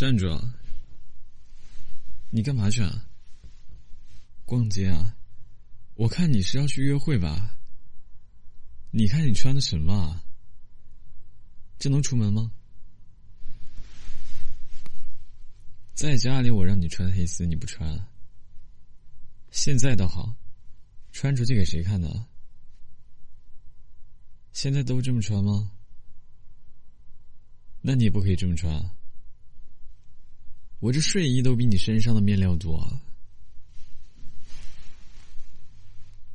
站住！你干嘛去啊？逛街啊？我看你是要去约会吧？你看你穿的什么啊？这能出门吗？在家里我让你穿黑丝，你不穿。现在倒好，穿出去给谁看呢？现在都这么穿吗？那你也不可以这么穿啊。我这睡衣都比你身上的面料多。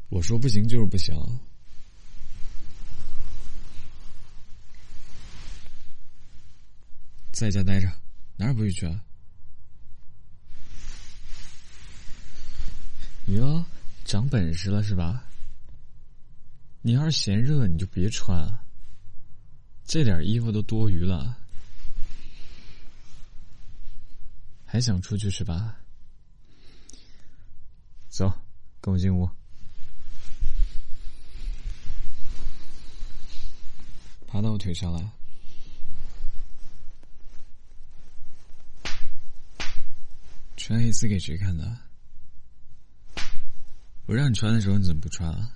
我说不行就是不行。在家待着，哪儿也不许去。哟，长本事了是吧？你要是嫌热，你就别穿。这点衣服都多余了，还想出去是吧？走，跟我进屋。爬到我腿上来。穿黑丝给谁看的？我让你穿的时候，你怎么不穿啊？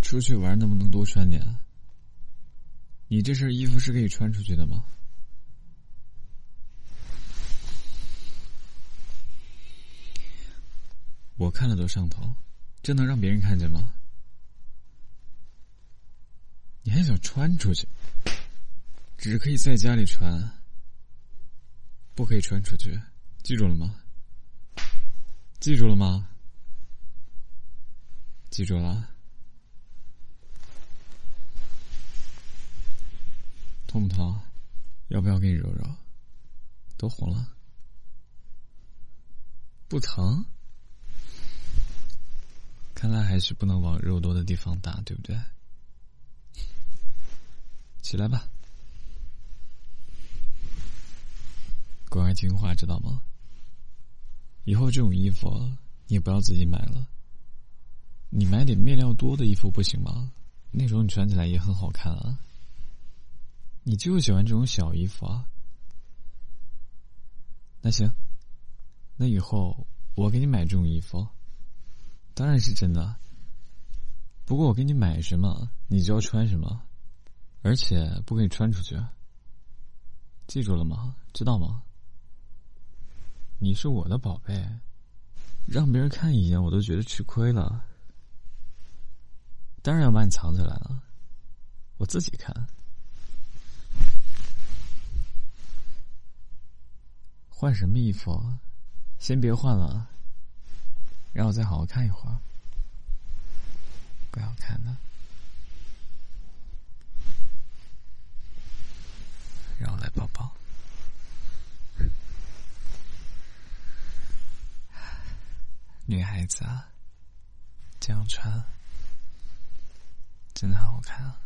出去玩能不能多穿点？你这身衣服是可以穿出去的吗？我看了都上头，这能让别人看见吗？你还想穿出去？只可以在家里穿，不可以穿出去，记住了吗？记住了吗？记住了。痛不痛？要不要给你揉揉？都红了，不疼？看来还是不能往肉多的地方打，对不对？起来吧，乖乖听话，知道吗？以后这种衣服你也不要自己买了，你买点面料多的衣服不行吗？那种你穿起来也很好看啊。你就喜欢这种小衣服啊？那行，那以后我给你买这种衣服，当然是真的。不过我给你买什么，你就要穿什么，而且不可以穿出去。记住了吗？知道吗？你是我的宝贝，让别人看一眼我都觉得吃亏了。当然要把你藏起来了，我自己看。换什么衣服？先别换了，让我再好好看一会儿。怪好看的，让我来抱抱。女孩子啊，这样穿真的好看啊！